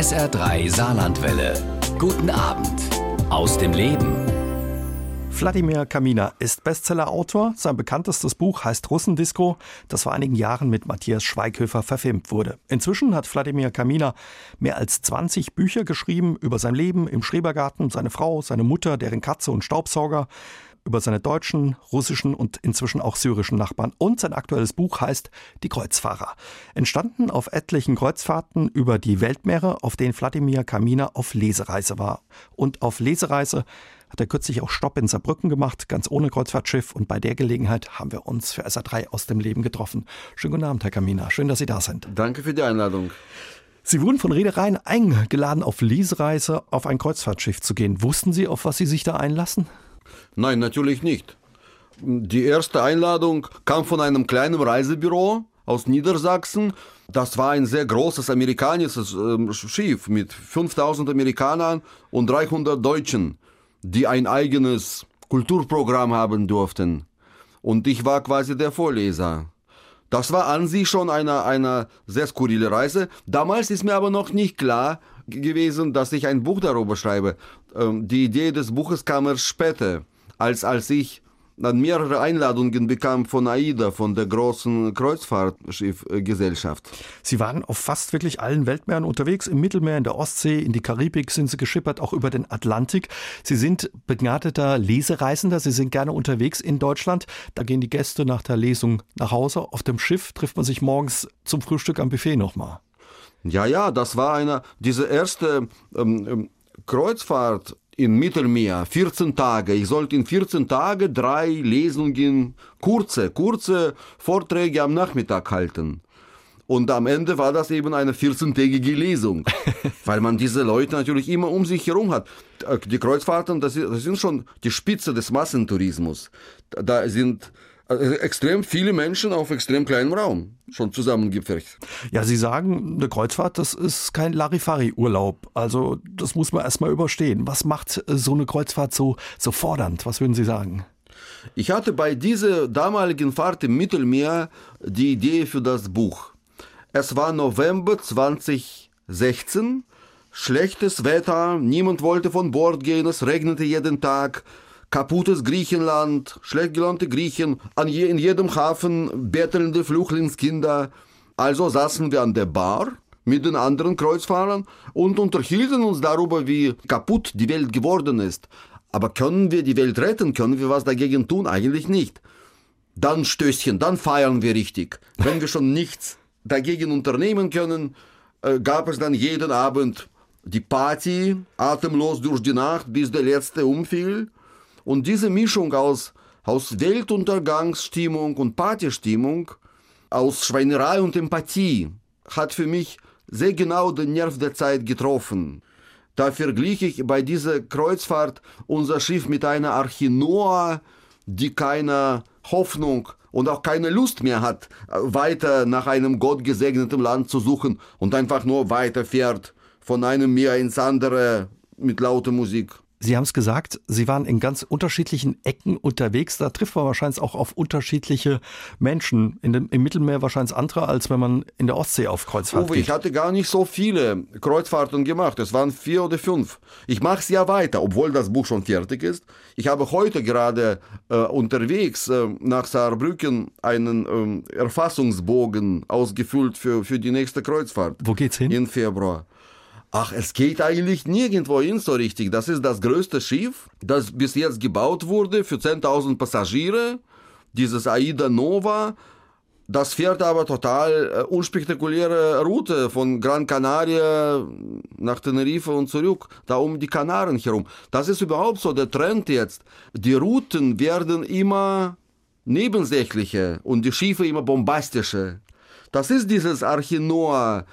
SR3 Saarlandwelle. Guten Abend aus dem Leben. Wladimir Kamina ist Bestsellerautor. Sein bekanntestes Buch heißt Russendisco, das vor einigen Jahren mit Matthias Schweighöfer verfilmt wurde. Inzwischen hat Wladimir Kamina mehr als 20 Bücher geschrieben über sein Leben im Schrebergarten, seine Frau, seine Mutter, deren Katze und Staubsauger über seine deutschen, russischen und inzwischen auch syrischen Nachbarn. Und sein aktuelles Buch heißt Die Kreuzfahrer. Entstanden auf etlichen Kreuzfahrten über die Weltmeere, auf denen Wladimir Kamina auf Lesereise war. Und auf Lesereise hat er kürzlich auch Stopp in Saarbrücken gemacht, ganz ohne Kreuzfahrtschiff. Und bei der Gelegenheit haben wir uns für SA3 aus dem Leben getroffen. Schönen guten Abend, Herr Kamina. Schön, dass Sie da sind. Danke für die Einladung. Sie wurden von Reedereien eingeladen, auf Lesereise auf ein Kreuzfahrtschiff zu gehen. Wussten Sie, auf was Sie sich da einlassen? Nein, natürlich nicht. Die erste Einladung kam von einem kleinen Reisebüro aus Niedersachsen. Das war ein sehr großes amerikanisches äh, Schiff mit 5000 Amerikanern und 300 Deutschen, die ein eigenes Kulturprogramm haben durften. Und ich war quasi der Vorleser. Das war an sich schon eine, eine sehr skurrile Reise. Damals ist mir aber noch nicht klar gewesen, dass ich ein Buch darüber schreibe. Ähm, die Idee des Buches kam erst später als als ich dann mehrere Einladungen bekam von AIDA, von der großen Kreuzfahrtschiffgesellschaft. Sie waren auf fast wirklich allen Weltmeeren unterwegs, im Mittelmeer, in der Ostsee, in die Karibik sind Sie geschippert, auch über den Atlantik. Sie sind begnadeter Lesereisender, Sie sind gerne unterwegs in Deutschland. Da gehen die Gäste nach der Lesung nach Hause. Auf dem Schiff trifft man sich morgens zum Frühstück am Buffet nochmal. Ja, ja, das war eine, diese erste ähm, ähm Kreuzfahrt im Mittelmeer 14 Tage. Ich sollte in 14 Tagen drei Lesungen, kurze, kurze Vorträge am Nachmittag halten. Und am Ende war das eben eine 14-tägige Lesung, weil man diese Leute natürlich immer um sich herum hat. Die Kreuzfahrten, das sind schon die Spitze des Massentourismus. Da sind also extrem viele Menschen auf extrem kleinem Raum schon zusammengepfercht. Ja, Sie sagen, eine Kreuzfahrt, das ist kein Larifari-Urlaub. Also das muss man erstmal überstehen. Was macht so eine Kreuzfahrt so, so fordernd? Was würden Sie sagen? Ich hatte bei dieser damaligen Fahrt im Mittelmeer die Idee für das Buch. Es war November 2016, schlechtes Wetter, niemand wollte von Bord gehen, es regnete jeden Tag kaputtes Griechenland, schlecht gelaunte Griechen, je, in jedem Hafen bettelnde Flüchtlingskinder. Also saßen wir an der Bar mit den anderen Kreuzfahrern und unterhielten uns darüber, wie kaputt die Welt geworden ist. Aber können wir die Welt retten? Können wir was dagegen tun? Eigentlich nicht. Dann Stößchen, dann feiern wir richtig. Wenn wir schon nichts dagegen unternehmen können, äh, gab es dann jeden Abend die Party, atemlos durch die Nacht, bis der letzte umfiel. Und diese Mischung aus, aus Weltuntergangsstimmung und Partystimmung, aus Schweinerei und Empathie, hat für mich sehr genau den Nerv der Zeit getroffen. Da verglich ich bei dieser Kreuzfahrt unser Schiff mit einer Arche Noah, die keine Hoffnung und auch keine Lust mehr hat, weiter nach einem gottgesegneten Land zu suchen und einfach nur weiterfährt von einem Meer ins andere mit lauter Musik. Sie haben es gesagt, Sie waren in ganz unterschiedlichen Ecken unterwegs. Da trifft man wahrscheinlich auch auf unterschiedliche Menschen. In dem, Im Mittelmeer wahrscheinlich andere, als wenn man in der Ostsee auf Kreuzfahrt Uwe, geht. ich hatte gar nicht so viele Kreuzfahrten gemacht. Es waren vier oder fünf. Ich mache es ja weiter, obwohl das Buch schon fertig ist. Ich habe heute gerade äh, unterwegs äh, nach Saarbrücken einen äh, Erfassungsbogen ausgefüllt für, für die nächste Kreuzfahrt. Wo geht's hin? In Februar. Ach, es geht eigentlich nirgendwo hin so richtig. Das ist das größte Schiff, das bis jetzt gebaut wurde für 10.000 Passagiere. Dieses Aida Nova. Das fährt aber total äh, unspektakuläre Route von Gran Canaria nach Tenerife und zurück, da um die Kanaren herum. Das ist überhaupt so der Trend jetzt. Die Routen werden immer nebensächlicher und die Schiffe immer bombastischer. Das ist dieses Arche Noah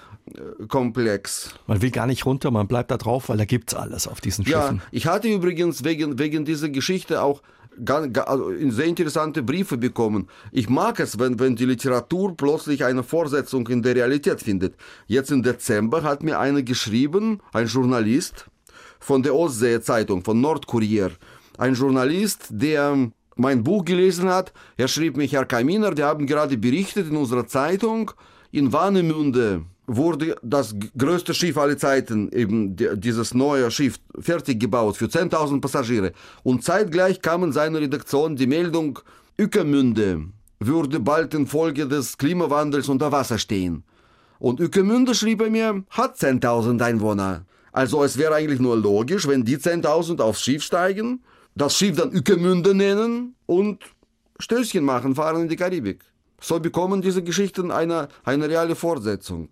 Komplex. Man will gar nicht runter, man bleibt da drauf, weil da gibt's alles auf diesen Schiffen. Ja, ich hatte übrigens wegen, wegen dieser Geschichte auch ganz, also sehr interessante Briefe bekommen. Ich mag es, wenn, wenn die Literatur plötzlich eine Fortsetzung in der Realität findet. Jetzt im Dezember hat mir einer geschrieben, ein Journalist von der Ostsee-Zeitung, von Nordkurier. Ein Journalist, der mein Buch gelesen hat. Er schrieb mich, Herr Kaminer, wir haben gerade berichtet in unserer Zeitung, in Warnemünde wurde das größte Schiff aller Zeiten, eben dieses neue Schiff, fertig gebaut für 10.000 Passagiere. Und zeitgleich kam in seiner Redaktion die Meldung, Ückemünde würde bald infolge des Klimawandels unter Wasser stehen. Und Ückemünde, schrieb er mir, hat 10.000 Einwohner. Also es wäre eigentlich nur logisch, wenn die 10.000 aufs Schiff steigen, das Schiff dann Ückemünde nennen und Stößchen machen, fahren in die Karibik. So bekommen diese Geschichten eine, eine reale Fortsetzung.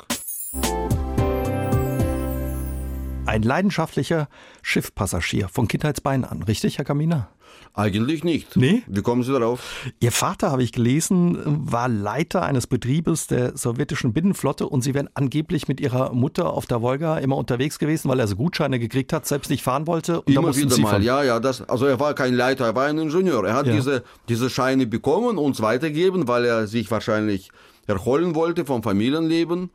Ein leidenschaftlicher Schiffpassagier von Kindheitsbeinen an, richtig, Herr Kaminer? Eigentlich nicht. Nee? Wie kommen Sie darauf? Ihr Vater, habe ich gelesen, war Leiter eines Betriebes der sowjetischen Binnenflotte und Sie wären angeblich mit Ihrer Mutter auf der Wolga immer unterwegs gewesen, weil er so Gutscheine gekriegt hat, selbst nicht fahren wollte. Und immer wieder Sie mal, ja, ja. Das, also er war kein Leiter, er war ein Ingenieur. Er hat ja. diese, diese Scheine bekommen und uns weitergegeben, weil er sich wahrscheinlich erholen wollte vom Familienleben.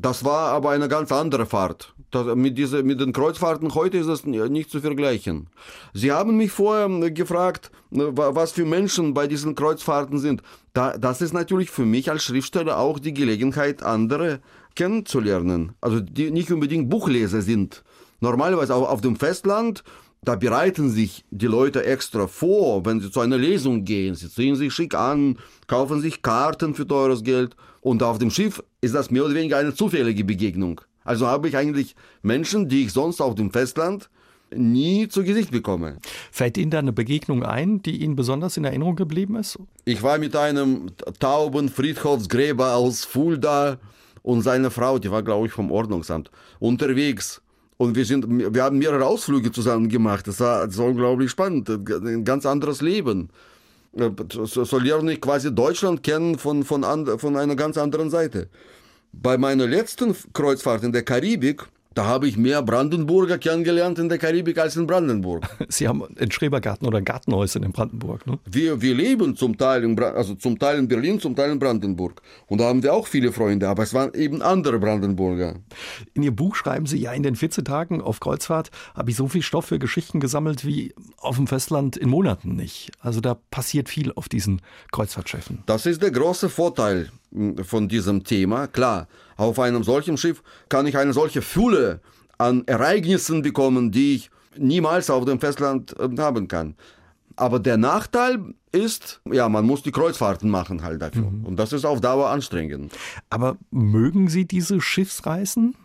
Das war aber eine ganz andere Fahrt. Das, mit, diese, mit den Kreuzfahrten heute ist es nicht zu vergleichen. Sie haben mich vorher gefragt, was für Menschen bei diesen Kreuzfahrten sind. Da, das ist natürlich für mich als Schriftsteller auch die Gelegenheit, andere kennenzulernen. Also die nicht unbedingt Buchleser sind. Normalerweise auch auf dem Festland da bereiten sich die Leute extra vor, wenn sie zu einer Lesung gehen. Sie ziehen sich schick an, kaufen sich Karten für teures Geld. Und auf dem Schiff ist das mehr oder weniger eine zufällige Begegnung. Also habe ich eigentlich Menschen, die ich sonst auf dem Festland nie zu Gesicht bekomme. Fällt Ihnen da eine Begegnung ein, die Ihnen besonders in Erinnerung geblieben ist? Ich war mit einem tauben Friedhofsgräber aus Fulda und seiner Frau, die war glaube ich vom Ordnungsamt, unterwegs. Und wir, sind, wir haben mehrere Ausflüge zusammen gemacht. Das war, das war unglaublich spannend. Ein ganz anderes Leben. So, so lerne ich quasi Deutschland kennen von, von, and, von einer ganz anderen Seite. Bei meiner letzten Kreuzfahrt in der Karibik da habe ich mehr Brandenburger kennengelernt in der Karibik als in Brandenburg. Sie haben ein Schrebergarten oder ein Gartenhäuschen in Brandenburg, ne? Wir, wir leben zum Teil, in, also zum Teil in Berlin, zum Teil in Brandenburg. Und da haben wir auch viele Freunde, aber es waren eben andere Brandenburger. In Ihr Buch schreiben Sie, ja, in den 14 Tagen auf Kreuzfahrt habe ich so viel Stoff für Geschichten gesammelt wie auf dem Festland in Monaten nicht. Also da passiert viel auf diesen Kreuzfahrtschiffen. Das ist der große Vorteil von diesem Thema. Klar, auf einem solchen Schiff kann ich eine solche Fülle an Ereignissen bekommen, die ich niemals auf dem Festland äh, haben kann. Aber der Nachteil ist, ja, man muss die Kreuzfahrten machen halt dafür. Mhm. Und das ist auf Dauer anstrengend. Aber mögen Sie diese Schiffsreisen?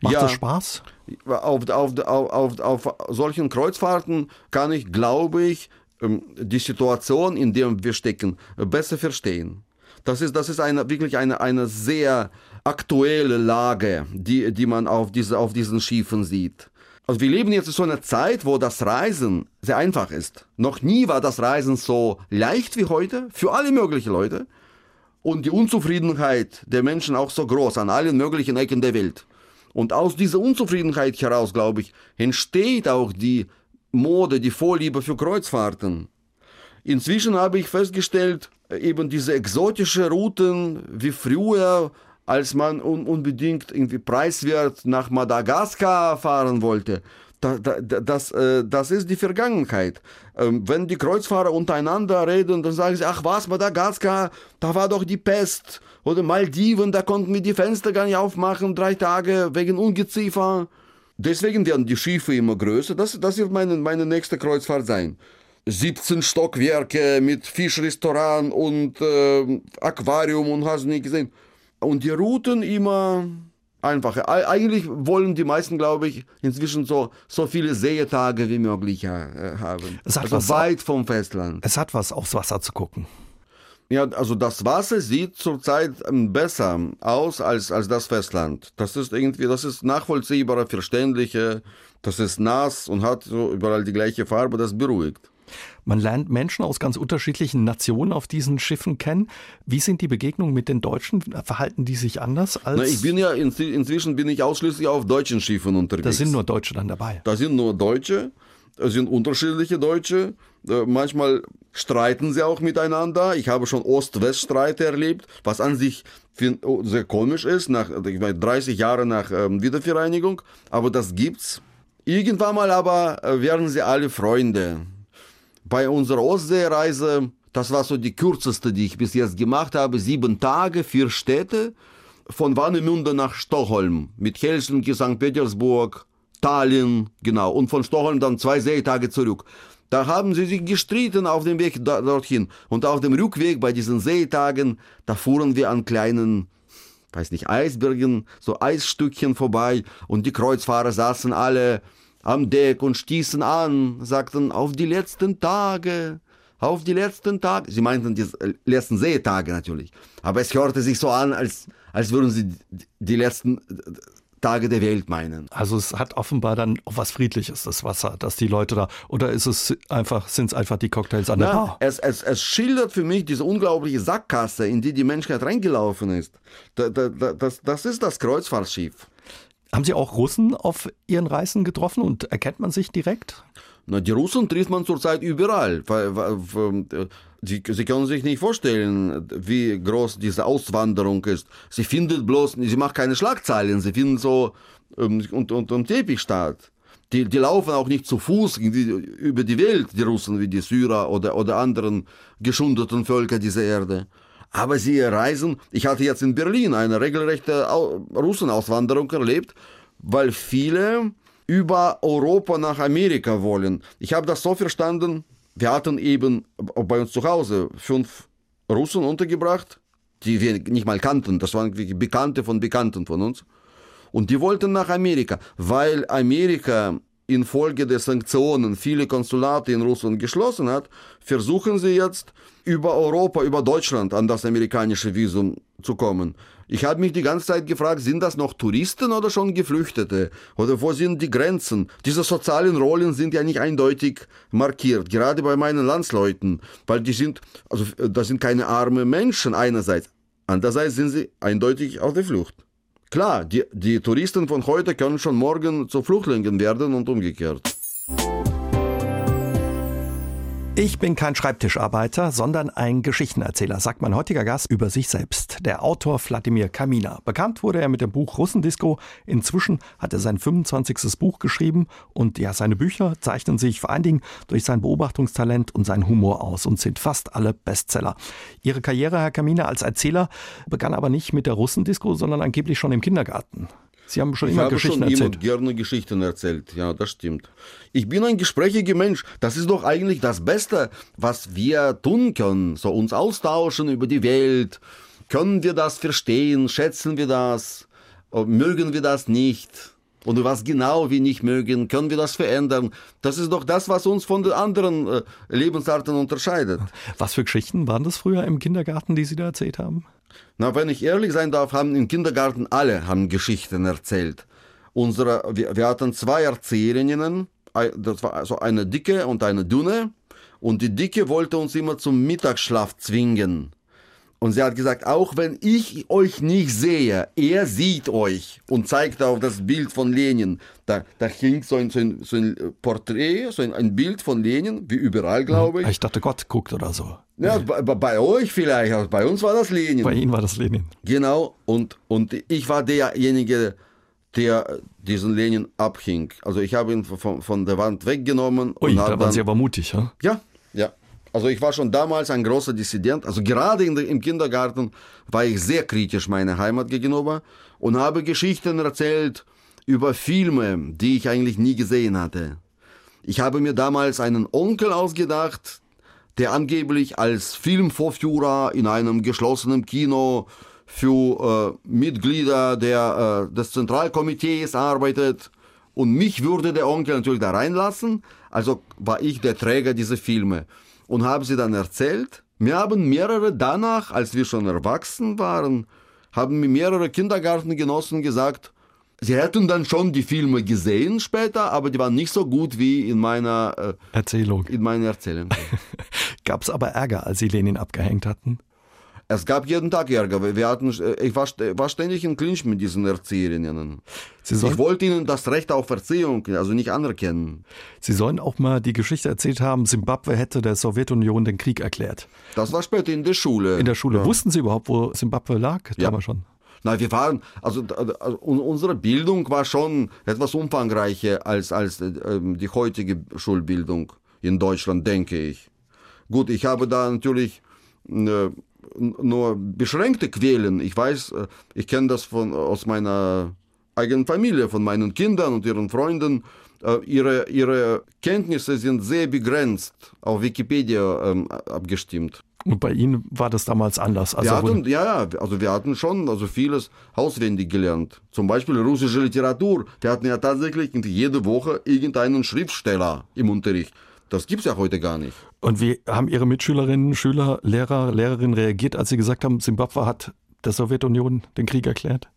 Macht ja, das Spaß? Auf, auf, auf, auf solchen Kreuzfahrten kann ich, glaube ich, ähm, die Situation, in der wir stecken, besser verstehen. Das ist, das ist eine, wirklich eine, eine sehr aktuelle Lage, die, die man auf, diese, auf diesen Schiffen sieht. Also wir leben jetzt in so einer Zeit, wo das Reisen sehr einfach ist. Noch nie war das Reisen so leicht wie heute, für alle möglichen Leute. Und die Unzufriedenheit der Menschen auch so groß an allen möglichen Ecken der Welt. Und aus dieser Unzufriedenheit heraus, glaube ich, entsteht auch die Mode, die Vorliebe für Kreuzfahrten. Inzwischen habe ich festgestellt, eben diese exotische Routen wie früher, als man un unbedingt irgendwie preiswert nach Madagaskar fahren wollte. Da, da, das, äh, das ist die Vergangenheit. Ähm, wenn die Kreuzfahrer untereinander reden, dann sagen sie, ach was, Madagaskar, da war doch die Pest. Oder Maldiven, da konnten wir die Fenster gar nicht aufmachen, drei Tage wegen Ungeziefer. Deswegen werden die Schiffe immer größer. Das, das wird meine, meine nächste Kreuzfahrt sein. 17 Stockwerke mit Fischrestaurant und äh, Aquarium und hast nicht gesehen. Und die Routen immer einfacher. Eigentlich wollen die meisten, glaube ich, inzwischen so, so viele Seetage wie möglich äh, haben. Es hat also was weit vom Festland. Es hat was, aufs Wasser zu gucken. Ja, also das Wasser sieht zurzeit ähm, besser aus als, als das Festland. Das ist irgendwie, das ist nachvollziehbarer, verständlicher, das ist nass und hat so überall die gleiche Farbe, das beruhigt. Man lernt Menschen aus ganz unterschiedlichen Nationen auf diesen Schiffen kennen. Wie sind die Begegnungen mit den Deutschen? Verhalten die sich anders als? Na, ich bin ja inzwischen bin ich ausschließlich auf deutschen Schiffen unterwegs. Da sind nur Deutsche dann dabei. Da sind nur Deutsche. Es sind unterschiedliche Deutsche. Äh, manchmal streiten sie auch miteinander. Ich habe schon Ost-West-Streite erlebt, was an sich oh, sehr komisch ist, nach 30 Jahren nach ähm, Wiedervereinigung. Aber das gibt's. Irgendwann mal aber äh, werden sie alle Freunde bei unserer Ostseereise, das war so die kürzeste, die ich bis jetzt gemacht habe, sieben Tage, vier Städte. von Warnemünde nach Stockholm mit Helsinki, St. Petersburg, Tallinn, genau, und von Stockholm dann zwei Seetage zurück. Da haben sie sich gestritten auf dem Weg dorthin. Und auf dem Rückweg bei diesen Seetagen, da fuhren wir an kleinen, weiß nicht, Eisbergen, so Eisstückchen vorbei. Und die Kreuzfahrer saßen alle am Deck und stießen an, sagten, auf die letzten Tage, auf die letzten Tage. Sie meinten die letzten Seetage natürlich. Aber es hörte sich so an, als, als würden sie die letzten Tage der Welt meinen. Also es hat offenbar dann auch was Friedliches, das Wasser, dass die Leute da, oder ist es einfach, sind es einfach die Cocktails an der Bar? Es, es, es schildert für mich diese unglaubliche Sackgasse, in die die Menschheit reingelaufen ist. Da, das, das ist das Kreuzfahrtschiff. Haben Sie auch Russen auf Ihren Reisen getroffen und erkennt man sich direkt? Na, die Russen trifft man zurzeit überall. Sie, sie können sich nicht vorstellen, wie groß diese Auswanderung ist. Sie findet bloß, sie macht keine Schlagzeilen, sie finden so und, und, und Teppich statt. Die, die laufen auch nicht zu Fuß über die Welt, die Russen, wie die Syrer oder, oder anderen geschundeten Völker dieser Erde. Aber sie reisen, ich hatte jetzt in Berlin eine regelrechte Russenauswanderung erlebt, weil viele über Europa nach Amerika wollen. Ich habe das so verstanden, wir hatten eben bei uns zu Hause fünf Russen untergebracht, die wir nicht mal kannten. Das waren Bekannte von Bekannten von uns. Und die wollten nach Amerika, weil Amerika infolge der Sanktionen viele Konsulate in Russland geschlossen hat, versuchen sie jetzt über Europa, über Deutschland an das amerikanische Visum zu kommen. Ich habe mich die ganze Zeit gefragt, sind das noch Touristen oder schon Geflüchtete? Oder wo sind die Grenzen? Diese sozialen Rollen sind ja nicht eindeutig markiert, gerade bei meinen Landsleuten, weil die sind, also das sind keine armen Menschen einerseits, andererseits sind sie eindeutig auf der Flucht. Klar, die, die Touristen von heute können schon morgen zu Flüchtlingen werden und umgekehrt. Ich bin kein Schreibtischarbeiter, sondern ein Geschichtenerzähler, sagt mein heutiger Gast über sich selbst, der Autor Wladimir Kamina. Bekannt wurde er mit dem Buch Russendisco. Inzwischen hat er sein 25. Buch geschrieben und ja, seine Bücher zeichnen sich vor allen Dingen durch sein Beobachtungstalent und seinen Humor aus und sind fast alle Bestseller. Ihre Karriere, Herr Kamina, als Erzähler begann aber nicht mit der Russendisco, sondern angeblich schon im Kindergarten. Sie haben schon ich immer habe Geschichten schon erzählt. immer gerne Geschichten erzählt. Ja, das stimmt. Ich bin ein gesprächiger Mensch. Das ist doch eigentlich das Beste, was wir tun können. So uns austauschen über die Welt. Können wir das verstehen? Schätzen wir das? Mögen wir das nicht? Und was genau wir nicht mögen, können wir das verändern? Das ist doch das, was uns von den anderen äh, Lebensarten unterscheidet. Was für Geschichten waren das früher im Kindergarten, die Sie da erzählt haben? Na, wenn ich ehrlich sein darf, haben im Kindergarten alle haben Geschichten erzählt. Unsere, wir, wir hatten zwei Erzählerinnen, das war also eine dicke und eine dünne. Und die dicke wollte uns immer zum Mittagsschlaf zwingen. Und sie hat gesagt, auch wenn ich euch nicht sehe, er sieht euch und zeigt auf das Bild von Lenin. Da, da hing so ein, so ein, so ein Porträt, so ein, ein, Bild von Lenin, wie überall, glaube ich. Ich dachte, Gott guckt oder so. Ja, bei, bei, euch vielleicht, aber bei uns war das Lenin. Bei Ihnen war das Lenin. Genau, und, und ich war derjenige, der diesen Lenin abhing. Also ich habe ihn von, von der Wand weggenommen. Ui, und da dann, waren Sie aber mutig? Ja, ja. Also ich war schon damals ein großer Dissident. Also gerade in, im Kindergarten war ich sehr kritisch meiner Heimat gegenüber und habe Geschichten erzählt über Filme, die ich eigentlich nie gesehen hatte. Ich habe mir damals einen Onkel ausgedacht, der angeblich als Filmvorführer in einem geschlossenen Kino für äh, Mitglieder der, äh, des Zentralkomitees arbeitet. Und mich würde der Onkel natürlich da reinlassen. Also war ich der Träger dieser Filme und habe sie dann erzählt. Mir haben mehrere danach, als wir schon erwachsen waren, haben mir mehrere Kindergartengenossen gesagt, sie hätten dann schon die Filme gesehen später, aber die waren nicht so gut wie in meiner äh, Erzählung. In meiner Erzählung. Gab es aber Ärger, als Sie Lenin abgehängt hatten? Es gab jeden Tag Ärger. Wir hatten, ich war, war ständig in Clinch mit diesen Erzieherinnen. ich wollte ihnen das Recht auf Erziehung, also nicht anerkennen. Sie sollen auch mal die Geschichte erzählt haben, Simbabwe hätte der Sowjetunion den Krieg erklärt. Das war später in der Schule. In der Schule. Ja. Wussten Sie überhaupt, wo Simbabwe lag? Ja. Damals schon. Na, wir waren, also, also unsere Bildung war schon etwas umfangreicher als, als äh, die heutige Schulbildung in Deutschland, denke ich. Gut, ich habe da natürlich äh, nur beschränkte Quellen. Ich weiß, äh, ich kenne das von, aus meiner eigenen Familie, von meinen Kindern und ihren Freunden. Äh, ihre, ihre Kenntnisse sind sehr begrenzt auf Wikipedia ähm, abgestimmt. Und bei Ihnen war das damals anders. Also wir hatten, ja, ja, also wir hatten schon also vieles auswendig gelernt. Zum Beispiel russische Literatur. Wir hatten ja tatsächlich jede Woche irgendeinen Schriftsteller im Unterricht. Das gibt es ja heute gar nicht. Und wie haben Ihre Mitschülerinnen, Schüler, Lehrer, Lehrerinnen reagiert, als Sie gesagt haben, Simbabwe hat der Sowjetunion den Krieg erklärt?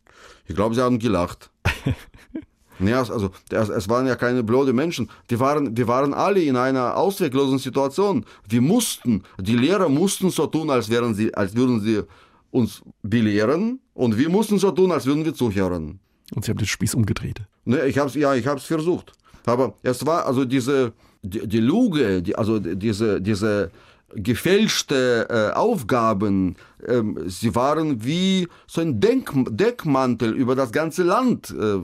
Ich glaube, sie haben gelacht. ja, also es waren ja keine blöde Menschen. Die waren, wir waren alle in einer ausweglosen Situation. Wir mussten, die Lehrer mussten so tun, als wären sie, als würden sie uns belehren, und wir mussten so tun, als würden wir zuhören. Und Sie haben den Spieß umgedreht. Ne, ich hab's, ja, ich habe es versucht. Aber es war also diese die, die Lüge, die, also diese, diese gefälschte äh, Aufgaben, ähm, sie waren wie so ein Denk Deckmantel über das ganze Land äh,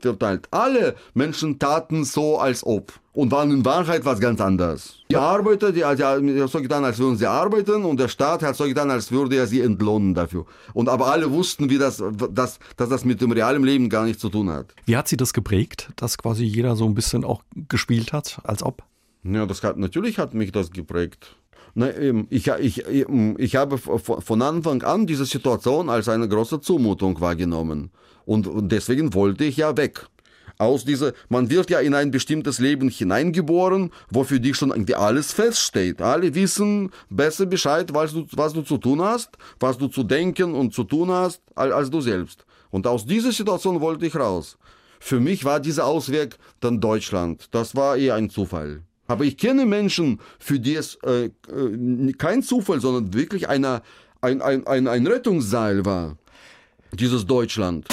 verteilt. Alle Menschen taten so, als ob. Und waren in Wahrheit was ganz anderes. Die Arbeiter, die, die haben so getan, als würden sie arbeiten und der Staat hat so getan, als würde er sie entlohnen dafür. Und aber alle wussten, wie das, dass, dass das mit dem realen Leben gar nichts zu tun hat. Wie hat sie das geprägt, dass quasi jeder so ein bisschen auch gespielt hat, als ob? Ja, das hat, natürlich hat mich das geprägt. Ich, ich, ich habe von Anfang an diese Situation als eine große Zumutung wahrgenommen. Und deswegen wollte ich ja weg. Aus dieser, man wird ja in ein bestimmtes Leben hineingeboren, wo für dich schon irgendwie alles feststeht. Alle wissen besser Bescheid, was du, was du zu tun hast, was du zu denken und zu tun hast, als du selbst. Und aus dieser Situation wollte ich raus. Für mich war dieser Ausweg dann Deutschland. Das war eher ein Zufall. Aber ich kenne Menschen, für die es äh, äh, kein Zufall, sondern wirklich eine, ein, ein, ein, ein Rettungsseil war. Dieses Deutschland.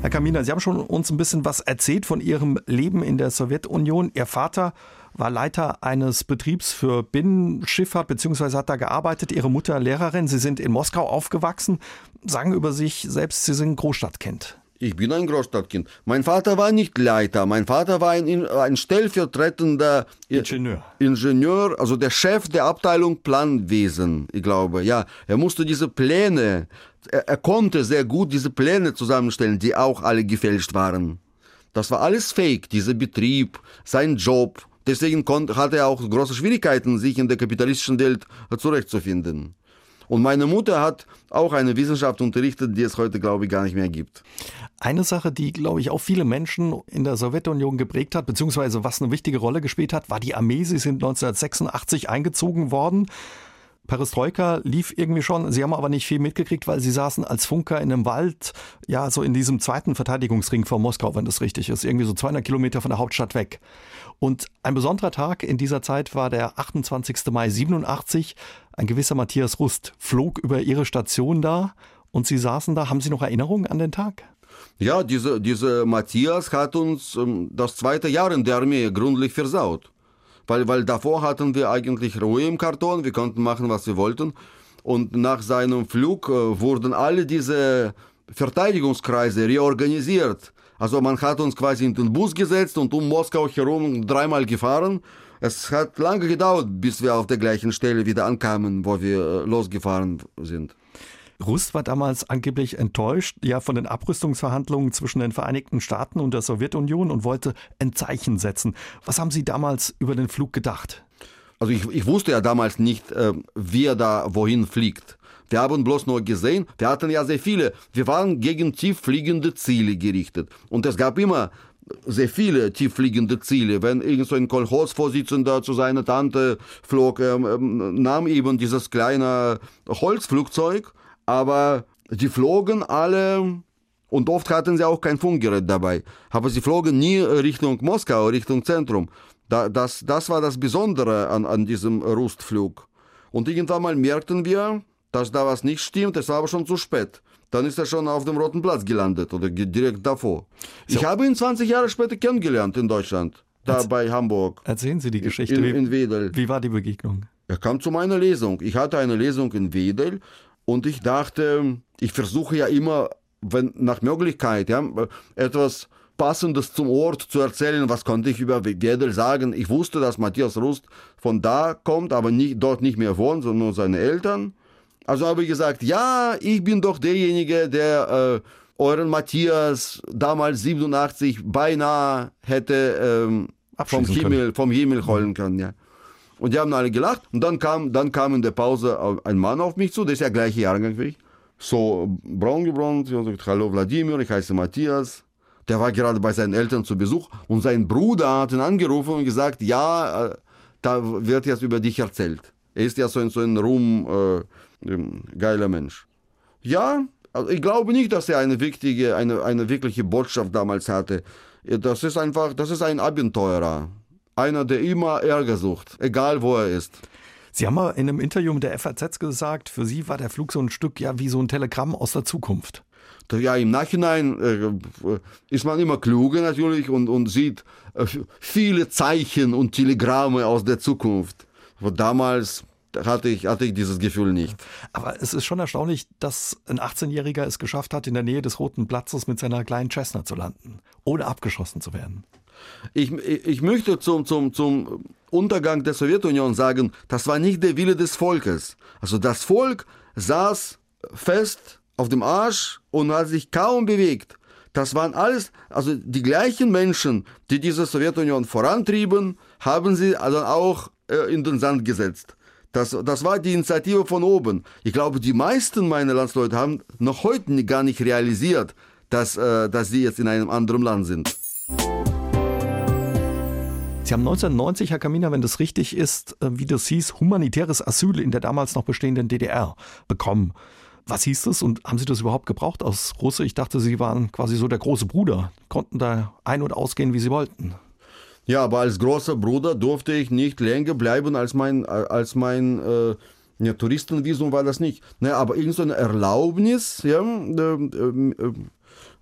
Herr Kaminer, Sie haben schon uns ein bisschen was erzählt von Ihrem Leben in der Sowjetunion. Ihr Vater war Leiter eines Betriebs für Binnenschifffahrt, beziehungsweise hat da gearbeitet. Ihre Mutter Lehrerin. Sie sind in Moskau aufgewachsen, sagen über sich selbst, Sie sind Großstadtkind. Ich bin ein Großstadtkind. Mein Vater war nicht Leiter, mein Vater war ein, ein stellvertretender Ingenieur. Ingenieur, also der Chef der Abteilung Planwesen, ich glaube. Ja, er musste diese Pläne, er, er konnte sehr gut diese Pläne zusammenstellen, die auch alle gefälscht waren. Das war alles fake, dieser Betrieb, sein Job. Deswegen konnte, hatte er auch große Schwierigkeiten, sich in der kapitalistischen Welt zurechtzufinden. Und meine Mutter hat auch eine Wissenschaft unterrichtet, die es heute, glaube ich, gar nicht mehr gibt. Eine Sache, die, glaube ich, auch viele Menschen in der Sowjetunion geprägt hat, beziehungsweise was eine wichtige Rolle gespielt hat, war die Armee. Sie sind 1986 eingezogen worden. Perestroika lief irgendwie schon. Sie haben aber nicht viel mitgekriegt, weil Sie saßen als Funker in einem Wald, ja, so in diesem zweiten Verteidigungsring von Moskau, wenn das richtig ist, irgendwie so 200 Kilometer von der Hauptstadt weg. Und ein besonderer Tag in dieser Zeit war der 28. Mai 87. Ein gewisser Matthias Rust flog über Ihre Station da und Sie saßen da. Haben Sie noch Erinnerungen an den Tag? Ja, diese, diese Matthias hat uns ähm, das zweite Jahr in der Armee gründlich versaut weil, weil davor hatten wir eigentlich Ruhe im Karton, wir konnten machen, was wir wollten. Und nach seinem Flug äh, wurden alle diese Verteidigungskreise reorganisiert. Also man hat uns quasi in den Bus gesetzt und um Moskau herum dreimal gefahren. Es hat lange gedauert, bis wir auf der gleichen Stelle wieder ankamen, wo wir äh, losgefahren sind. Rust war damals angeblich enttäuscht ja von den Abrüstungsverhandlungen zwischen den Vereinigten Staaten und der Sowjetunion und wollte ein Zeichen setzen. Was haben Sie damals über den Flug gedacht? Also ich, ich wusste ja damals nicht, äh, wie er da wohin fliegt. Wir haben bloß nur gesehen, wir hatten ja sehr viele. Wir waren gegen tieffliegende Ziele gerichtet. Und es gab immer sehr viele tieffliegende Ziele. Wenn irgend so ein Kolchosvorsitzender zu seiner Tante flog, ähm, ähm nahm eben dieses kleine Holzflugzeug aber sie flogen alle und oft hatten sie auch kein Funkgerät dabei. Aber sie flogen nie Richtung Moskau, Richtung Zentrum. das, das war das Besondere an, an diesem Rustflug. Und irgendwann mal merkten wir, dass da was nicht stimmt, es war aber schon zu spät. Dann ist er schon auf dem Roten Platz gelandet oder direkt davor. Ich habe ihn 20 Jahre später kennengelernt in Deutschland, da Erz bei Hamburg. Erzählen Sie die Geschichte. In, in Wedel. Wie war die Begegnung? Er kam zu meiner Lesung. Ich hatte eine Lesung in Wedel und ich dachte, ich versuche ja immer wenn nach Möglichkeit, ja, etwas Passendes zum Ort zu erzählen, was konnte ich über Wedel sagen. Ich wusste, dass Matthias Rust von da kommt, aber nicht, dort nicht mehr wohnt, sondern nur seine Eltern. Also habe ich gesagt, ja, ich bin doch derjenige, der äh, euren Matthias damals 87 beinahe hätte ähm, vom Himmel, vom Himmel holen können. Ja. Und die haben alle gelacht. Und dann kam, dann kam in der Pause ein Mann auf mich zu, der ist ja gleiche Jahrgang wie ich. So braun gebrannt, er sagt, hallo Wladimir, ich heiße Matthias. Der war gerade bei seinen Eltern zu Besuch und sein Bruder hat ihn angerufen und gesagt, ja, äh, da wird jetzt über dich erzählt. Er ist ja so ein, so ein Ruhm, äh, geiler Mensch. Ja, also ich glaube nicht, dass er eine wichtige, eine, eine wirkliche Botschaft damals hatte. Das ist einfach, das ist ein Abenteurer. Einer, der immer Ärger sucht, egal wo er ist. Sie haben mal in einem Interview mit der FAZ gesagt, für Sie war der Flug so ein Stück ja wie so ein Telegramm aus der Zukunft. Ja, im Nachhinein äh, ist man immer kluger natürlich und, und sieht äh, viele Zeichen und Telegramme aus der Zukunft. Aber damals hatte ich, hatte ich dieses Gefühl nicht. Aber es ist schon erstaunlich, dass ein 18-Jähriger es geschafft hat, in der Nähe des Roten Platzes mit seiner kleinen Cessna zu landen, ohne abgeschossen zu werden. Ich, ich möchte zum, zum, zum Untergang der Sowjetunion sagen, das war nicht der Wille des Volkes. Also das Volk saß fest auf dem Arsch und hat sich kaum bewegt. Das waren alles, also die gleichen Menschen, die diese Sowjetunion vorantrieben, haben sie dann auch äh, in den Sand gesetzt. Das, das war die Initiative von oben. Ich glaube, die meisten meiner Landsleute haben noch heute gar nicht realisiert, dass, äh, dass sie jetzt in einem anderen Land sind. Sie haben 1990, Herr Kaminer, wenn das richtig ist, äh, wie das hieß, humanitäres Asyl in der damals noch bestehenden DDR bekommen. Was hieß das und haben Sie das überhaupt gebraucht aus Russe? Ich dachte, Sie waren quasi so der große Bruder, konnten da ein- und ausgehen, wie Sie wollten. Ja, aber als großer Bruder durfte ich nicht länger bleiben als mein, als mein äh, ja, Touristenvisum war das nicht. Ne, aber irgendeine so Erlaubnis, ja, äh, äh,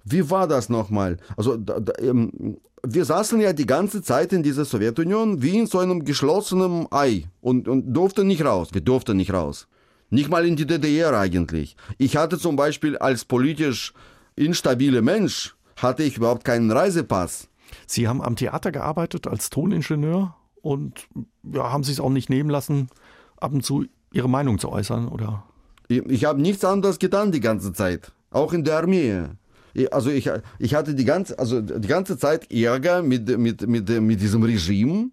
wie war das nochmal? Also da, da, ähm, wir saßen ja die ganze Zeit in dieser Sowjetunion wie in so einem geschlossenen Ei und, und durften nicht raus. Wir durften nicht raus. Nicht mal in die DDR eigentlich. Ich hatte zum Beispiel als politisch instabile Mensch, hatte ich überhaupt keinen Reisepass. Sie haben am Theater gearbeitet als Toningenieur und ja, haben sich es auch nicht nehmen lassen, ab und zu Ihre Meinung zu äußern, oder? Ich, ich habe nichts anderes getan die ganze Zeit. Auch in der Armee also ich, ich hatte die ganze, also die ganze Zeit Ärger mit, mit, mit, mit diesem Regime,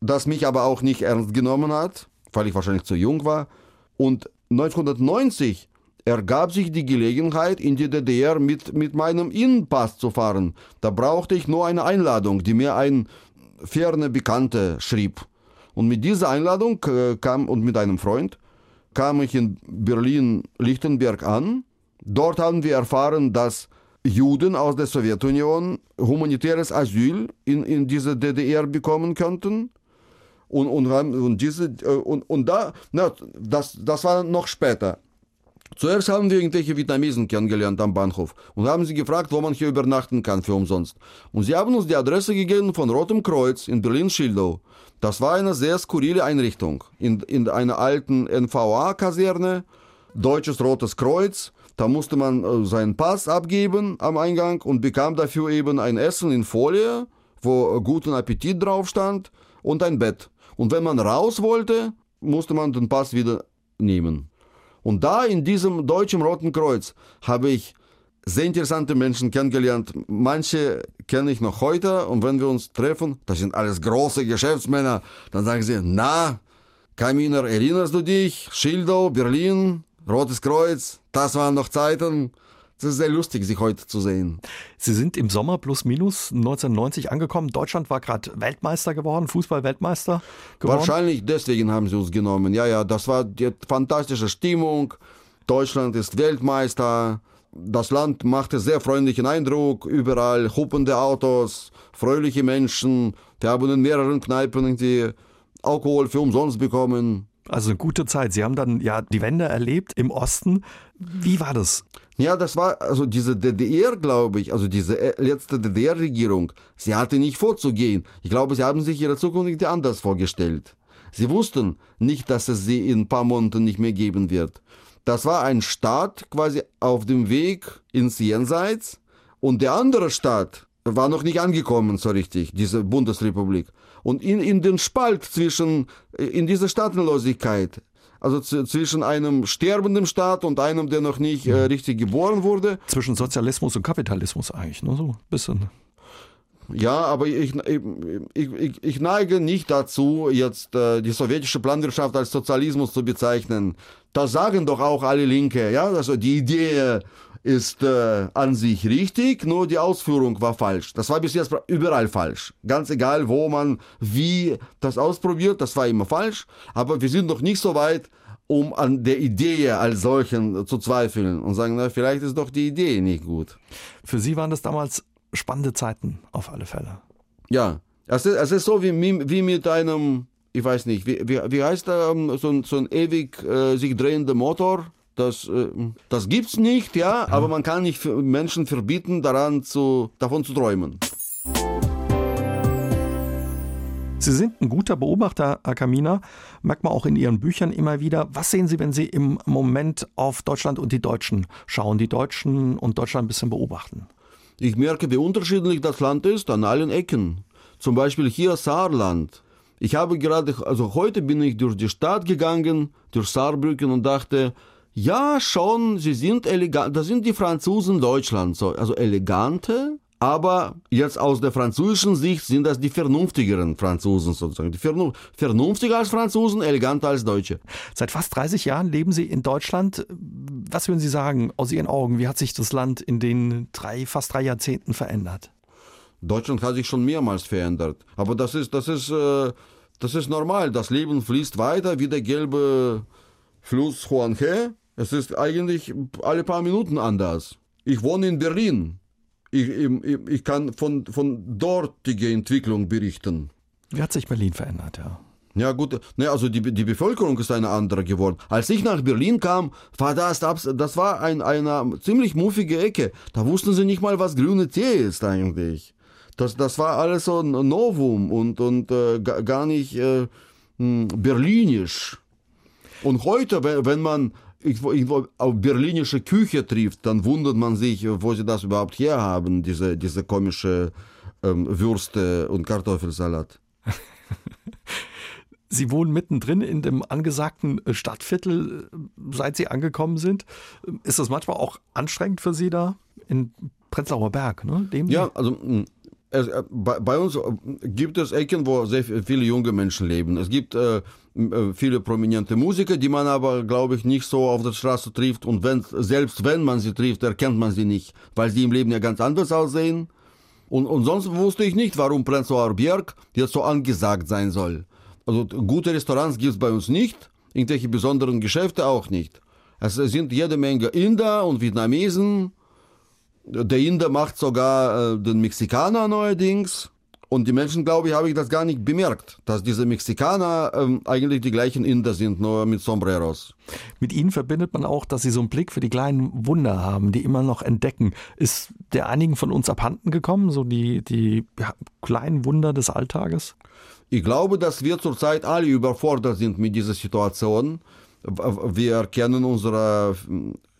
das mich aber auch nicht ernst genommen hat, weil ich wahrscheinlich zu jung war. Und 1990 ergab sich die Gelegenheit, in die DDR mit, mit meinem Innenpass zu fahren. Da brauchte ich nur eine Einladung, die mir ein ferne Bekannter schrieb. Und mit dieser Einladung äh, kam und mit einem Freund kam ich in Berlin-Lichtenberg an Dort haben wir erfahren, dass Juden aus der Sowjetunion humanitäres Asyl in, in diese DDR bekommen könnten. Und, und, und, diese, äh, und, und da, na, das, das war noch später. Zuerst haben wir irgendwelche Vietnamesen kennengelernt am Bahnhof und haben sie gefragt, wo man hier übernachten kann für umsonst. Und sie haben uns die Adresse gegeben von Rotem Kreuz in Berlin-Schildow. Das war eine sehr skurrile Einrichtung. In, in einer alten NVA-Kaserne, Deutsches Rotes Kreuz, da musste man äh, seinen Pass abgeben am Eingang und bekam dafür eben ein Essen in Folie, wo äh, guten Appetit drauf stand und ein Bett. Und wenn man raus wollte, musste man den Pass wieder nehmen. Und da in diesem Deutschen Roten Kreuz habe ich sehr interessante Menschen kennengelernt. Manche kenne ich noch heute und wenn wir uns treffen, das sind alles große Geschäftsmänner, dann sagen sie, na, Kaminer, erinnerst du dich? Schildow, Berlin, Rotes Kreuz, das waren noch Zeiten. Es ist sehr lustig, sich heute zu sehen. Sie sind im Sommer plus minus 1990 angekommen. Deutschland war gerade Weltmeister geworden, Fußball-Weltmeister geworden. Wahrscheinlich deswegen haben sie uns genommen. Ja, ja, das war die fantastische Stimmung. Deutschland ist Weltmeister. Das Land machte sehr freundlichen Eindruck. Überall huppende Autos, fröhliche Menschen. Wir haben in mehreren Kneipen die Alkohol für umsonst bekommen. Also eine gute Zeit. Sie haben dann ja die Wende erlebt im Osten. Wie war das? Ja, das war also diese DDR, glaube ich, also diese äh, letzte DDR-Regierung. Sie hatte nicht vorzugehen. Ich glaube, sie haben sich ihre Zukunft anders vorgestellt. Sie wussten nicht, dass es sie in ein paar Monaten nicht mehr geben wird. Das war ein Staat quasi auf dem Weg ins Jenseits und der andere Staat war noch nicht angekommen so richtig, diese Bundesrepublik. Und in, in den Spalt zwischen, in dieser Staatenlosigkeit, also zwischen einem sterbenden Staat und einem, der noch nicht äh, richtig geboren wurde. Zwischen Sozialismus und Kapitalismus eigentlich, nur ne? so ein bisschen. Ja, aber ich, ich, ich, ich neige nicht dazu, jetzt äh, die sowjetische Planwirtschaft als Sozialismus zu bezeichnen. Das sagen doch auch alle Linke, ja, also die Idee ist äh, an sich richtig, nur die Ausführung war falsch. Das war bis jetzt überall falsch. Ganz egal, wo man wie das ausprobiert, das war immer falsch. Aber wir sind noch nicht so weit, um an der Idee als solchen zu zweifeln und sagen, na, vielleicht ist doch die Idee nicht gut. Für Sie waren das damals spannende Zeiten auf alle Fälle. Ja, es ist, es ist so wie, wie mit einem, ich weiß nicht, wie, wie, wie heißt der, so, ein, so ein ewig äh, sich drehender Motor? Das, äh, das gibt's nicht, ja, aber man kann nicht Menschen verbieten, daran zu, davon zu träumen. Sie sind ein guter Beobachter, Akamina. Merkt man auch in Ihren Büchern immer wieder. Was sehen Sie, wenn Sie im Moment auf Deutschland und die Deutschen schauen, die Deutschen und Deutschland ein bisschen beobachten? Ich merke, wie unterschiedlich das Land ist an allen Ecken. Zum Beispiel hier Saarland. Ich habe gerade, also heute bin ich durch die Stadt gegangen, durch Saarbrücken und dachte, ja, schon, sie sind elegant, das sind die Franzosen Deutschlands, also elegante, aber jetzt aus der französischen Sicht sind das die vernünftigeren Franzosen sozusagen. Die Vernun vernünftiger als Franzosen, eleganter als Deutsche. Seit fast 30 Jahren leben Sie in Deutschland. Was würden Sie sagen aus Ihren Augen? Wie hat sich das Land in den drei, fast drei Jahrzehnten verändert? Deutschland hat sich schon mehrmals verändert. Aber das ist, das ist, äh, das ist normal. Das Leben fließt weiter wie der gelbe Fluss Huanghe. Es ist eigentlich alle paar Minuten anders. Ich wohne in Berlin. Ich, ich, ich kann von, von dortiger Entwicklung berichten. Wie hat sich Berlin verändert, ja? Ja gut, ne, also die, die Bevölkerung ist eine andere geworden. Als ich nach Berlin kam, war das, das war ein, eine ziemlich muffige Ecke. Da wussten sie nicht mal, was grüne Tee ist eigentlich. Das, das war alles so ein Novum und, und äh, gar nicht äh, hm, berlinisch. Und heute, wenn man irgendwo auf berlinische Küche trifft, dann wundert man sich, wo sie das überhaupt herhaben, diese, diese komische ähm, Würste und Kartoffelsalat. Sie wohnen mittendrin in dem angesagten Stadtviertel, seit Sie angekommen sind. Ist das manchmal auch anstrengend für Sie da in Prenzlauer Berg? Ne? Dem ja, also es, äh, bei, bei, uns äh, gibt es Ecken, wo sehr viele junge Menschen leben. Es gibt äh, äh, viele prominente Musiker, die man aber, glaube ich, nicht so auf der Straße trifft. Und wenn, selbst wenn man sie trifft, erkennt man sie nicht, weil sie im Leben ja ganz anders aussehen. Und, und sonst wusste ich nicht, warum Prenzlauer Berg jetzt so angesagt sein soll. Also gute Restaurants gibt es bei uns nicht, irgendwelche besonderen Geschäfte auch nicht. Es sind jede Menge Inder und Vietnamesen der Inder macht sogar äh, den Mexikaner neuerdings. Und die Menschen, glaube ich, habe ich das gar nicht bemerkt, dass diese Mexikaner ähm, eigentlich die gleichen Inder sind, nur mit Sombreros. Mit ihnen verbindet man auch, dass sie so einen Blick für die kleinen Wunder haben, die immer noch entdecken. Ist der einigen von uns abhanden gekommen, so die, die ja, kleinen Wunder des Alltages? Ich glaube, dass wir zurzeit alle überfordert sind mit dieser Situation. Wir kennen unsere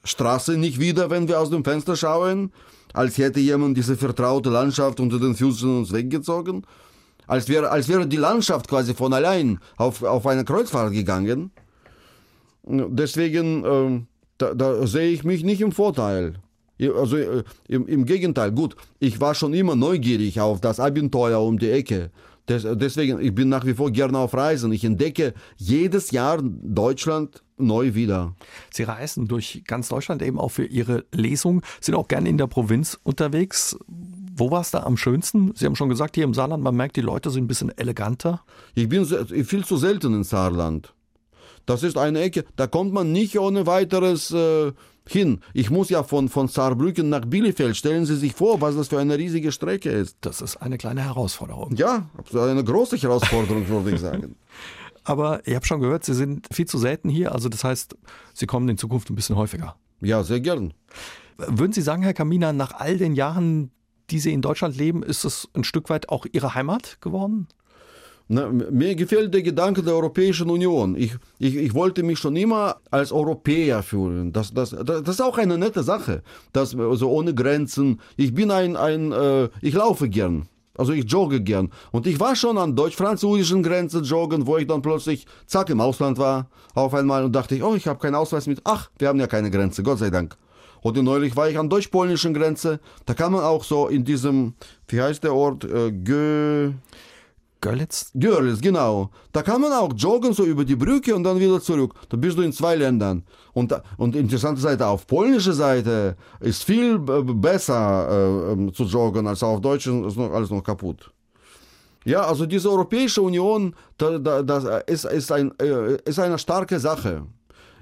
Straße nicht wieder, wenn wir aus dem Fenster schauen, als hätte jemand diese vertraute Landschaft unter den Füßen uns weggezogen, als wäre, als wäre die Landschaft quasi von allein auf, auf eine Kreuzfahrt gegangen. Deswegen, äh, da, da sehe ich mich nicht im Vorteil. Also äh, im, im Gegenteil, gut, ich war schon immer neugierig auf das Abenteuer um die Ecke. Deswegen, ich bin nach wie vor gerne auf Reisen. Ich entdecke jedes Jahr Deutschland neu wieder. Sie reisen durch ganz Deutschland eben auch für Ihre Lesung, sind auch gerne in der Provinz unterwegs. Wo war es da am schönsten? Sie haben schon gesagt, hier im Saarland, man merkt, die Leute sind ein bisschen eleganter. Ich bin viel zu selten in Saarland. Das ist eine Ecke, da kommt man nicht ohne weiteres äh, hin. Ich muss ja von, von Saarbrücken nach Bielefeld. Stellen Sie sich vor, was das für eine riesige Strecke ist. Das ist eine kleine Herausforderung. Ja, eine große Herausforderung, würde ich sagen. Aber ich habe schon gehört, Sie sind viel zu selten hier. Also das heißt, Sie kommen in Zukunft ein bisschen häufiger. Ja, sehr gern. Würden Sie sagen, Herr Kamina, nach all den Jahren, die Sie in Deutschland leben, ist es ein Stück weit auch Ihre Heimat geworden? Na, mir gefällt der Gedanke der Europäischen Union. Ich, ich, ich wollte mich schon immer als Europäer fühlen. Das, das, das, ist auch eine nette Sache. Das, also ohne Grenzen. Ich bin ein, ein äh, ich laufe gern. Also ich jogge gern. Und ich war schon an deutsch-französischen Grenzen joggen, wo ich dann plötzlich, zack, im Ausland war, auf einmal und dachte ich, oh, ich habe keinen Ausweis mit. Ach, wir haben ja keine Grenze, Gott sei Dank. Und neulich war ich an deutsch-polnischen Grenze. Da kann man auch so in diesem, wie heißt der Ort, äh, Gö... Görlitz? Görlitz, genau. Da kann man auch joggen, so über die Brücke und dann wieder zurück. Da bist du in zwei Ländern. Und, und interessante Seite, auf polnischer Seite ist viel besser äh, ähm, zu joggen als auf deutschen, ist noch, alles noch kaputt. Ja, also diese Europäische Union, da, da, das ist, ist, ein, äh, ist eine starke Sache.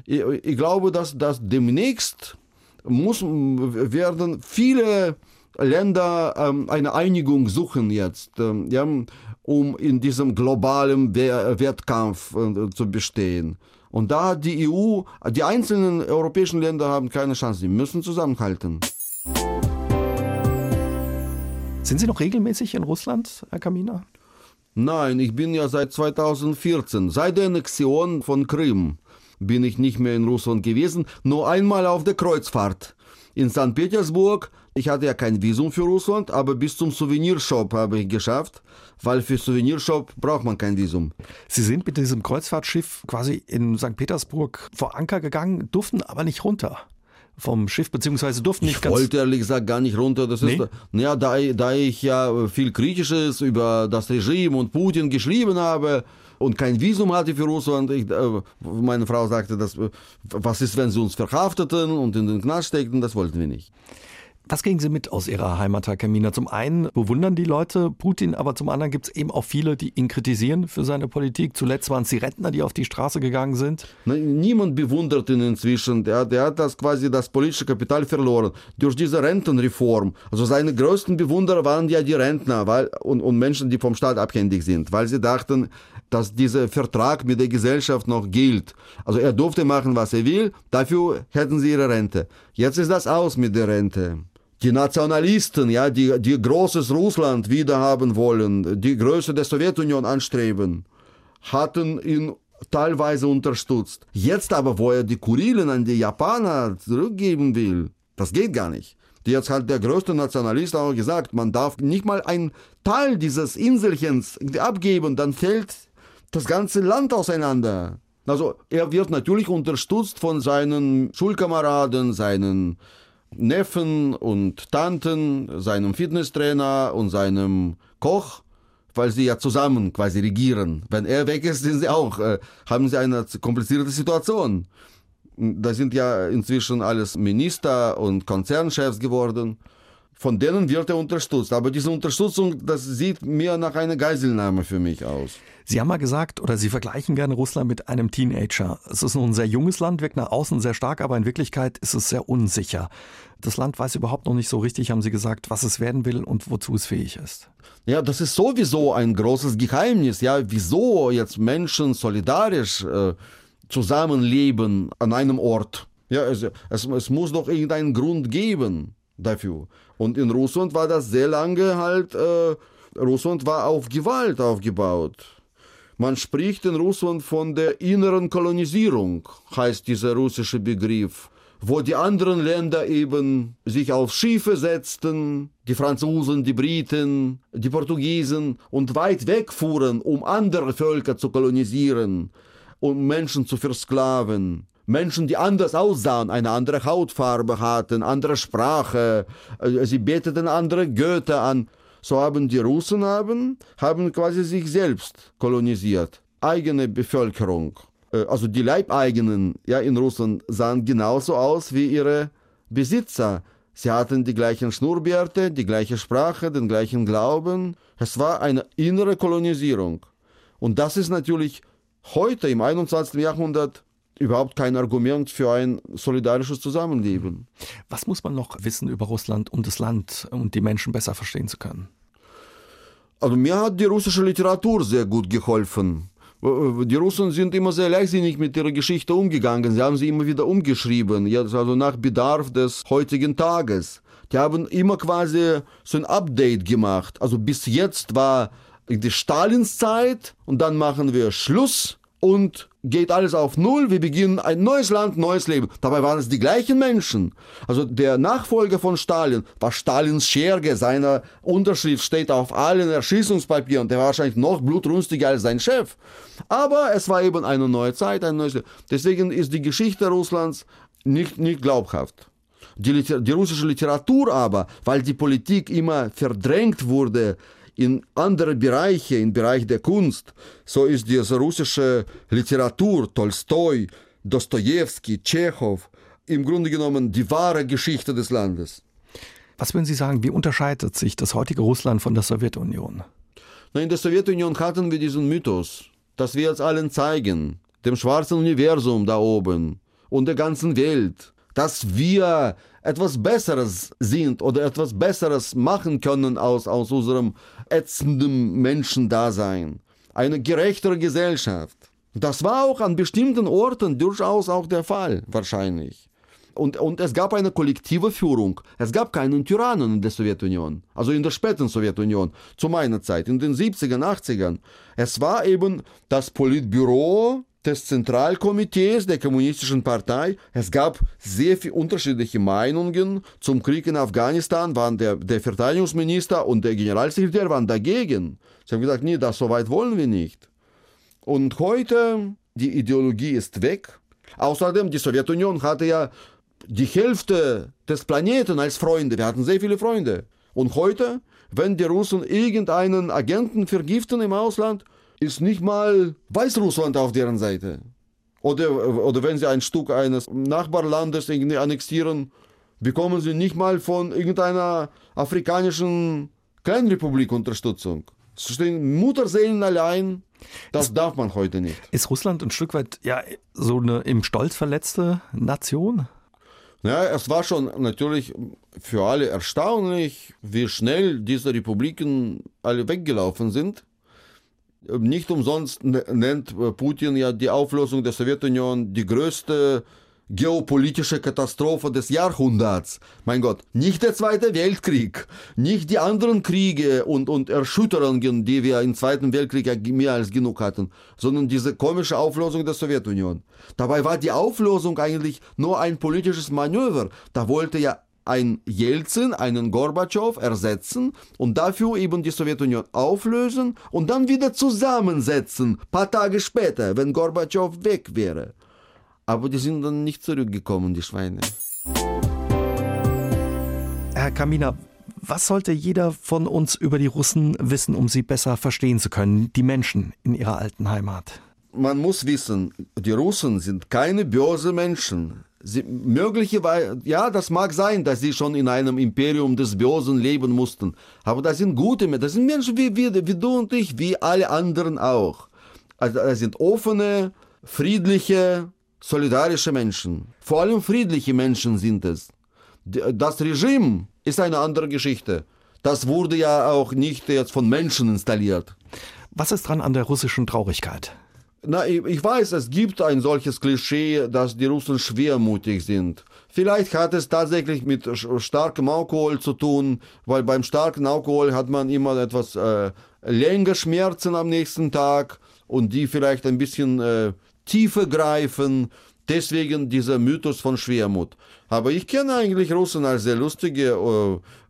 Ich, ich glaube, dass, dass demnächst muss, werden viele Länder ähm, eine Einigung suchen jetzt. Ähm, ja, um in diesem globalen Wettkampf äh, zu bestehen. Und da hat die EU, die einzelnen europäischen Länder haben keine Chance, sie müssen zusammenhalten. Sind Sie noch regelmäßig in Russland, Herr Kamina? Nein, ich bin ja seit 2014, seit der Annexion von Krim, bin ich nicht mehr in Russland gewesen, nur einmal auf der Kreuzfahrt in St. Petersburg. Ich hatte ja kein Visum für Russland, aber bis zum Souvenirshop habe ich geschafft, weil für Souvenirshop braucht man kein Visum. Sie sind mit diesem Kreuzfahrtschiff quasi in St. Petersburg vor Anker gegangen, durften aber nicht runter vom Schiff, beziehungsweise durften nicht ich ganz... Ich wollte ehrlich gesagt gar nicht runter. Das nee? ist, ja, da, da ich ja viel Kritisches über das Regime und Putin geschrieben habe, und kein Visum hatte für Russland. Ich, äh, meine Frau sagte, dass, äh, was ist, wenn sie uns verhafteten und in den Knast steckten? Das wollten wir nicht. Was kriegen Sie mit aus Ihrer Heimat, Herr Kamina? Zum einen bewundern die Leute Putin, aber zum anderen gibt es eben auch viele, die ihn kritisieren für seine Politik. Zuletzt waren es die Rentner, die auf die Straße gegangen sind. Niemand bewundert ihn inzwischen. Der, der hat das quasi das politische Kapital verloren durch diese Rentenreform. Also seine größten Bewunderer waren ja die Rentner weil, und, und Menschen, die vom Staat abhängig sind, weil sie dachten, dass dieser Vertrag mit der Gesellschaft noch gilt. Also er durfte machen, was er will, dafür hätten sie ihre Rente. Jetzt ist das aus mit der Rente die Nationalisten, ja, die, die großes Russland wiederhaben wollen, die Größe der Sowjetunion anstreben, hatten ihn teilweise unterstützt. Jetzt aber, wo er die Kurilen an die Japaner zurückgeben will, das geht gar nicht. Jetzt hat der größte Nationalist auch gesagt, man darf nicht mal einen Teil dieses Inselchens abgeben, dann fällt das ganze Land auseinander. Also er wird natürlich unterstützt von seinen Schulkameraden, seinen Neffen und Tanten, seinem Fitnesstrainer und seinem Koch, weil sie ja zusammen quasi regieren. Wenn er weg ist, sind sie auch, äh, haben sie eine komplizierte Situation. Da sind ja inzwischen alles Minister und Konzernchefs geworden. Von denen wird er unterstützt. Aber diese Unterstützung, das sieht mehr nach einer Geiselnahme für mich aus. Sie haben mal gesagt, oder Sie vergleichen gerne Russland mit einem Teenager. Es ist noch ein sehr junges Land, wirkt nach außen sehr stark, aber in Wirklichkeit ist es sehr unsicher. Das Land weiß überhaupt noch nicht so richtig, haben Sie gesagt, was es werden will und wozu es fähig ist. Ja, das ist sowieso ein großes Geheimnis. Ja, wieso jetzt Menschen solidarisch äh, zusammenleben an einem Ort? Ja, es, es, es muss doch irgendeinen Grund geben dafür. Und in Russland war das sehr lange halt, äh, Russland war auf Gewalt aufgebaut. Man spricht in Russland von der inneren Kolonisierung, heißt dieser russische Begriff, wo die anderen Länder eben sich auf Schiffe setzten, die Franzosen, die Briten, die Portugiesen und weit wegfuhren, um andere Völker zu kolonisieren, um Menschen zu versklaven. Menschen, die anders aussahen, eine andere Hautfarbe hatten, andere Sprache, äh, sie beteten andere Götter an so haben die Russen haben, haben quasi sich selbst kolonisiert, eigene Bevölkerung. Äh, also die Leibeigenen ja, in Russland sahen genauso aus wie ihre Besitzer. Sie hatten die gleichen Schnurrbärte, die gleiche Sprache, den gleichen Glauben. Es war eine innere Kolonisierung. Und das ist natürlich heute im 21. Jahrhundert überhaupt kein Argument für ein solidarisches Zusammenleben. Was muss man noch wissen über Russland, um das Land und die Menschen besser verstehen zu können? Also mir hat die russische Literatur sehr gut geholfen. Die Russen sind immer sehr leichtsinnig mit ihrer Geschichte umgegangen. Sie haben sie immer wieder umgeschrieben, jetzt also nach Bedarf des heutigen Tages. Die haben immer quasi so ein Update gemacht. Also bis jetzt war die Stalinszeit und dann machen wir Schluss und geht alles auf Null. Wir beginnen ein neues Land, neues Leben. Dabei waren es die gleichen Menschen. Also der Nachfolger von Stalin war Stalins Scherge. Seine Unterschrift steht auf allen Erschießungspapieren. Der war wahrscheinlich noch blutrünstiger als sein Chef. Aber es war eben eine neue Zeit, ein neues Leben. Deswegen ist die Geschichte Russlands nicht, nicht glaubhaft. Die, die russische Literatur aber, weil die Politik immer verdrängt wurde, in andere Bereiche, im Bereich der Kunst. So ist diese russische Literatur, Tolstoi, Dostoevsky, Tschechow, im Grunde genommen die wahre Geschichte des Landes. Was würden Sie sagen, wie unterscheidet sich das heutige Russland von der Sowjetunion? Na, in der Sowjetunion hatten wir diesen Mythos, dass wir es allen zeigen, dem schwarzen Universum da oben und der ganzen Welt, dass wir etwas Besseres sind oder etwas Besseres machen können aus, aus unserem ätzenden Menschendasein. Eine gerechtere Gesellschaft. Das war auch an bestimmten Orten durchaus auch der Fall, wahrscheinlich. Und, und es gab eine kollektive Führung. Es gab keinen Tyrannen in der Sowjetunion, also in der späten Sowjetunion, zu meiner Zeit, in den 70ern, 80ern. Es war eben das Politbüro des Zentralkomitees der Kommunistischen Partei. Es gab sehr viele unterschiedliche Meinungen zum Krieg in Afghanistan, waren der, der Verteidigungsminister und der Generalsekretär waren dagegen. Sie haben gesagt, nee, das so weit wollen wir nicht. Und heute, die Ideologie ist weg. Außerdem, die Sowjetunion hatte ja die Hälfte des Planeten als Freunde. Wir hatten sehr viele Freunde. Und heute, wenn die Russen irgendeinen Agenten vergiften im Ausland, ist nicht mal Weißrussland auf deren Seite. Oder, oder wenn sie ein Stück eines Nachbarlandes annexieren, bekommen sie nicht mal von irgendeiner afrikanischen Kleinrepublik Unterstützung. Es stehen Mutterseelen allein. Das ist, darf man heute nicht. Ist Russland ein Stück weit ja so eine im Stolz verletzte Nation? Ja, es war schon natürlich für alle erstaunlich, wie schnell diese Republiken alle weggelaufen sind. Nicht umsonst nennt Putin ja die Auflösung der Sowjetunion die größte geopolitische Katastrophe des Jahrhunderts. Mein Gott, nicht der Zweite Weltkrieg, nicht die anderen Kriege und, und Erschütterungen, die wir im Zweiten Weltkrieg ja mehr als genug hatten, sondern diese komische Auflösung der Sowjetunion. Dabei war die Auflösung eigentlich nur ein politisches Manöver. Da wollte ja ein Jelzin, einen Gorbatschow ersetzen und dafür eben die Sowjetunion auflösen und dann wieder zusammensetzen, paar Tage später, wenn Gorbatschow weg wäre. Aber die sind dann nicht zurückgekommen, die Schweine. Herr Kamina, was sollte jeder von uns über die Russen wissen, um sie besser verstehen zu können, die Menschen in ihrer alten Heimat? Man muss wissen, die Russen sind keine böse Menschen. Sie, möglicherweise, ja, das mag sein, dass sie schon in einem Imperium des Bösen leben mussten. Aber das sind gute Menschen, das sind Menschen wie, wie, wie du und ich, wie alle anderen auch. Also das sind offene, friedliche, solidarische Menschen. Vor allem friedliche Menschen sind es. Das Regime ist eine andere Geschichte. Das wurde ja auch nicht jetzt von Menschen installiert. Was ist dran an der russischen Traurigkeit? Na, ich, ich weiß, es gibt ein solches Klischee, dass die Russen schwermutig sind. Vielleicht hat es tatsächlich mit starkem Alkohol zu tun, weil beim starken Alkohol hat man immer etwas äh, länger Schmerzen am nächsten Tag und die vielleicht ein bisschen äh, tiefer greifen. Deswegen dieser Mythos von Schwermut. Aber ich kenne eigentlich Russen als sehr lustige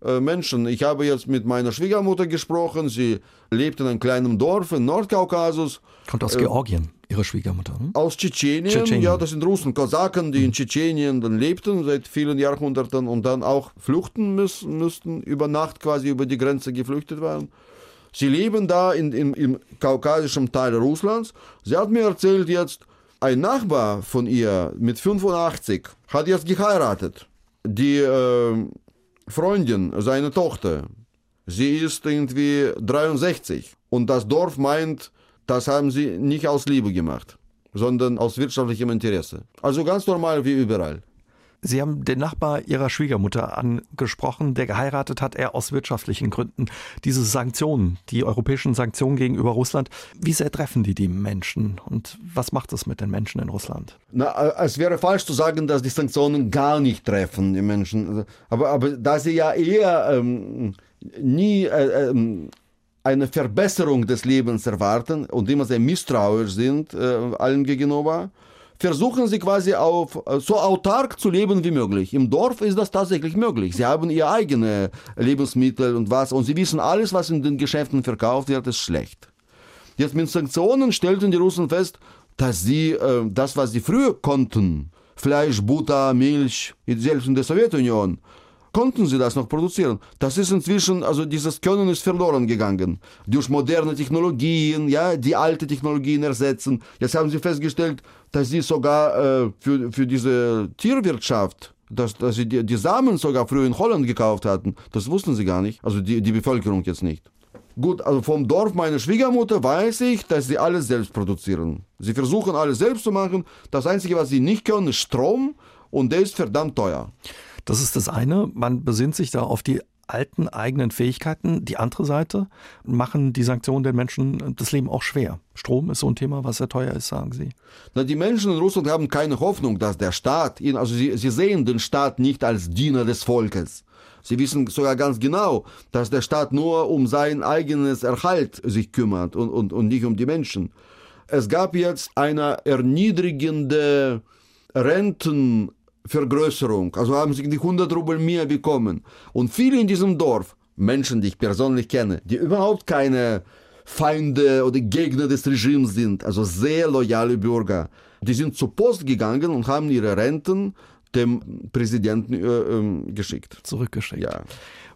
äh, äh, Menschen. Ich habe jetzt mit meiner Schwiegermutter gesprochen. Sie lebt in einem kleinen Dorf in Nordkaukasus. Kommt aus äh, Georgien, ihre Schwiegermutter. Hm? Aus Tschetschenien. Tschetschenien. Ja, das sind Russen, Kosaken, die in Tschetschenien dann lebten seit vielen Jahrhunderten und dann auch flüchten müssen, müssten, über Nacht quasi über die Grenze geflüchtet waren. Sie leben da in, in, im kaukasischen Teil Russlands. Sie hat mir erzählt jetzt, ein Nachbar von ihr mit 85 hat jetzt geheiratet. Die äh, Freundin, seine Tochter, sie ist irgendwie 63. Und das Dorf meint, das haben sie nicht aus Liebe gemacht, sondern aus wirtschaftlichem Interesse. Also ganz normal wie überall. Sie haben den Nachbar Ihrer Schwiegermutter angesprochen, der geheiratet hat, er aus wirtschaftlichen Gründen. Diese Sanktionen, die europäischen Sanktionen gegenüber Russland, wie sehr treffen die die Menschen und was macht es mit den Menschen in Russland? Na, es wäre falsch zu sagen, dass die Sanktionen gar nicht treffen die Menschen. Aber, aber da sie ja eher ähm, nie äh, ähm, eine Verbesserung des Lebens erwarten und immer sehr misstrauisch sind äh, allen gegenüber, versuchen sie quasi auf äh, so autark zu leben wie möglich. Im Dorf ist das tatsächlich möglich. Sie haben ihre eigene Lebensmittel und was und sie wissen alles, was in den Geschäften verkauft wird, ist schlecht. Jetzt mit Sanktionen stellten die Russen fest, dass sie äh, das, was sie früher konnten, Fleisch, Butter, Milch, selbst in der Sowjetunion, konnten sie das noch produzieren. Das ist inzwischen, also dieses Können ist verloren gegangen. Durch moderne Technologien, ja, die alte Technologien ersetzen. Jetzt haben sie festgestellt, dass sie sogar äh, für, für diese Tierwirtschaft, dass, dass sie die, die Samen sogar früher in Holland gekauft hatten. Das wussten sie gar nicht. Also die, die Bevölkerung jetzt nicht. Gut, also vom Dorf meiner Schwiegermutter weiß ich, dass sie alles selbst produzieren. Sie versuchen alles selbst zu machen. Das Einzige, was sie nicht können, ist Strom und der ist verdammt teuer. Das ist das eine. Man besinnt sich da auf die alten eigenen Fähigkeiten. Die andere Seite machen die Sanktionen den Menschen das Leben auch schwer. Strom ist so ein Thema, was sehr teuer ist, sagen Sie. Na, die Menschen in Russland haben keine Hoffnung, dass der Staat, ihnen, also sie, sie sehen den Staat nicht als Diener des Volkes. Sie wissen sogar ganz genau, dass der Staat nur um sein eigenes Erhalt sich kümmert und, und, und nicht um die Menschen. Es gab jetzt eine erniedrigende Rentenvergrößerung, also haben sie die 100 Rubel mehr bekommen. Und viele in diesem Dorf, Menschen, die ich persönlich kenne, die überhaupt keine Feinde oder Gegner des Regimes sind, also sehr loyale Bürger, die sind zur Post gegangen und haben ihre Renten dem Präsidenten äh, äh, geschickt. Zurückgeschickt. Ja.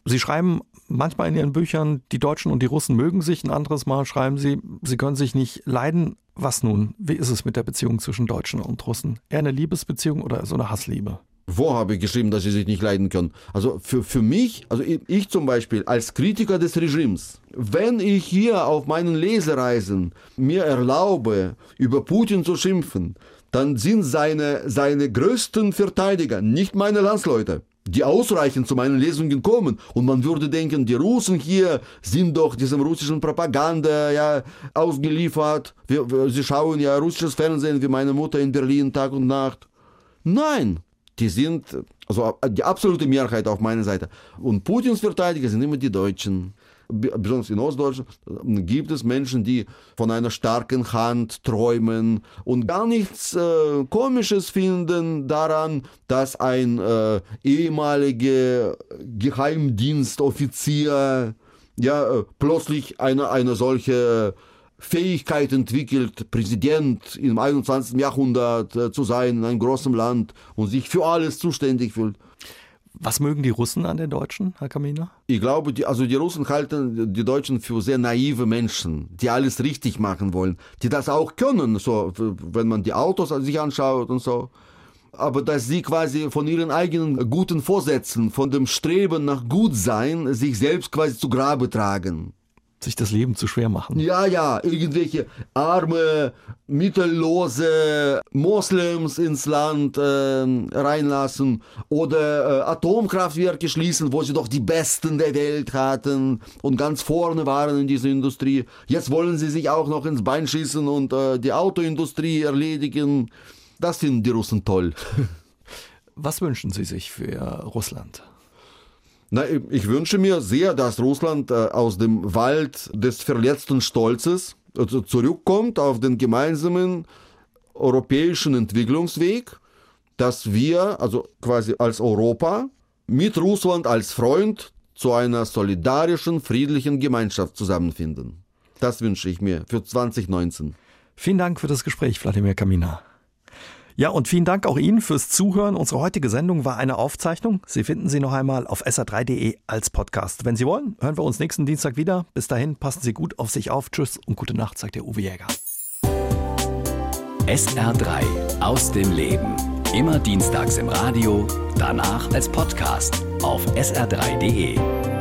Sie schreiben manchmal in Ihren Büchern, die Deutschen und die Russen mögen sich, ein anderes Mal schreiben Sie, sie können sich nicht leiden. Was nun? Wie ist es mit der Beziehung zwischen Deutschen und Russen? Eher eine Liebesbeziehung oder so eine Hassliebe? Wo habe ich geschrieben, dass sie sich nicht leiden können? Also für, für mich, also ich zum Beispiel als Kritiker des Regimes, wenn ich hier auf meinen Lesereisen mir erlaube, über Putin zu schimpfen, dann sind seine, seine größten Verteidiger nicht meine Landsleute, die ausreichend zu meinen Lesungen kommen. Und man würde denken, die Russen hier sind doch diesem russischen Propaganda ja, ausgeliefert. Wir, wir, sie schauen ja russisches Fernsehen wie meine Mutter in Berlin Tag und Nacht. Nein, die sind, also die absolute Mehrheit auf meiner Seite. Und Putins Verteidiger sind immer die Deutschen besonders in Ostdeutschland, gibt es Menschen, die von einer starken Hand träumen und gar nichts äh, Komisches finden daran, dass ein äh, ehemaliger Geheimdienstoffizier ja äh, plötzlich eine, eine solche Fähigkeit entwickelt, Präsident im 21. Jahrhundert äh, zu sein in einem großen Land und sich für alles zuständig fühlt. Was mögen die Russen an den Deutschen, Herr Kaminer? Ich glaube, die, also die Russen halten die Deutschen für sehr naive Menschen, die alles richtig machen wollen, die das auch können, so, wenn man die Autos sich anschaut und so. Aber dass sie quasi von ihren eigenen guten Vorsätzen, von dem Streben nach Gutsein, sich selbst quasi zu Grabe tragen sich das Leben zu schwer machen. Ja, ja, irgendwelche arme, mittellose Moslems ins Land äh, reinlassen oder äh, Atomkraftwerke schließen, wo sie doch die Besten der Welt hatten und ganz vorne waren in dieser Industrie. Jetzt wollen sie sich auch noch ins Bein schießen und äh, die Autoindustrie erledigen. Das finden die Russen toll. Was wünschen Sie sich für Russland? Na, ich wünsche mir sehr, dass Russland äh, aus dem Wald des verletzten Stolzes äh, zurückkommt auf den gemeinsamen europäischen Entwicklungsweg, dass wir, also quasi als Europa, mit Russland als Freund zu einer solidarischen, friedlichen Gemeinschaft zusammenfinden. Das wünsche ich mir für 2019. Vielen Dank für das Gespräch, Wladimir Kamina. Ja, und vielen Dank auch Ihnen fürs Zuhören. Unsere heutige Sendung war eine Aufzeichnung. Sie finden sie noch einmal auf sr3.de als Podcast. Wenn Sie wollen, hören wir uns nächsten Dienstag wieder. Bis dahin, passen Sie gut auf sich auf. Tschüss und gute Nacht, sagt der Uwe Jäger. SR3 aus dem Leben. Immer dienstags im Radio, danach als Podcast auf sr3.de.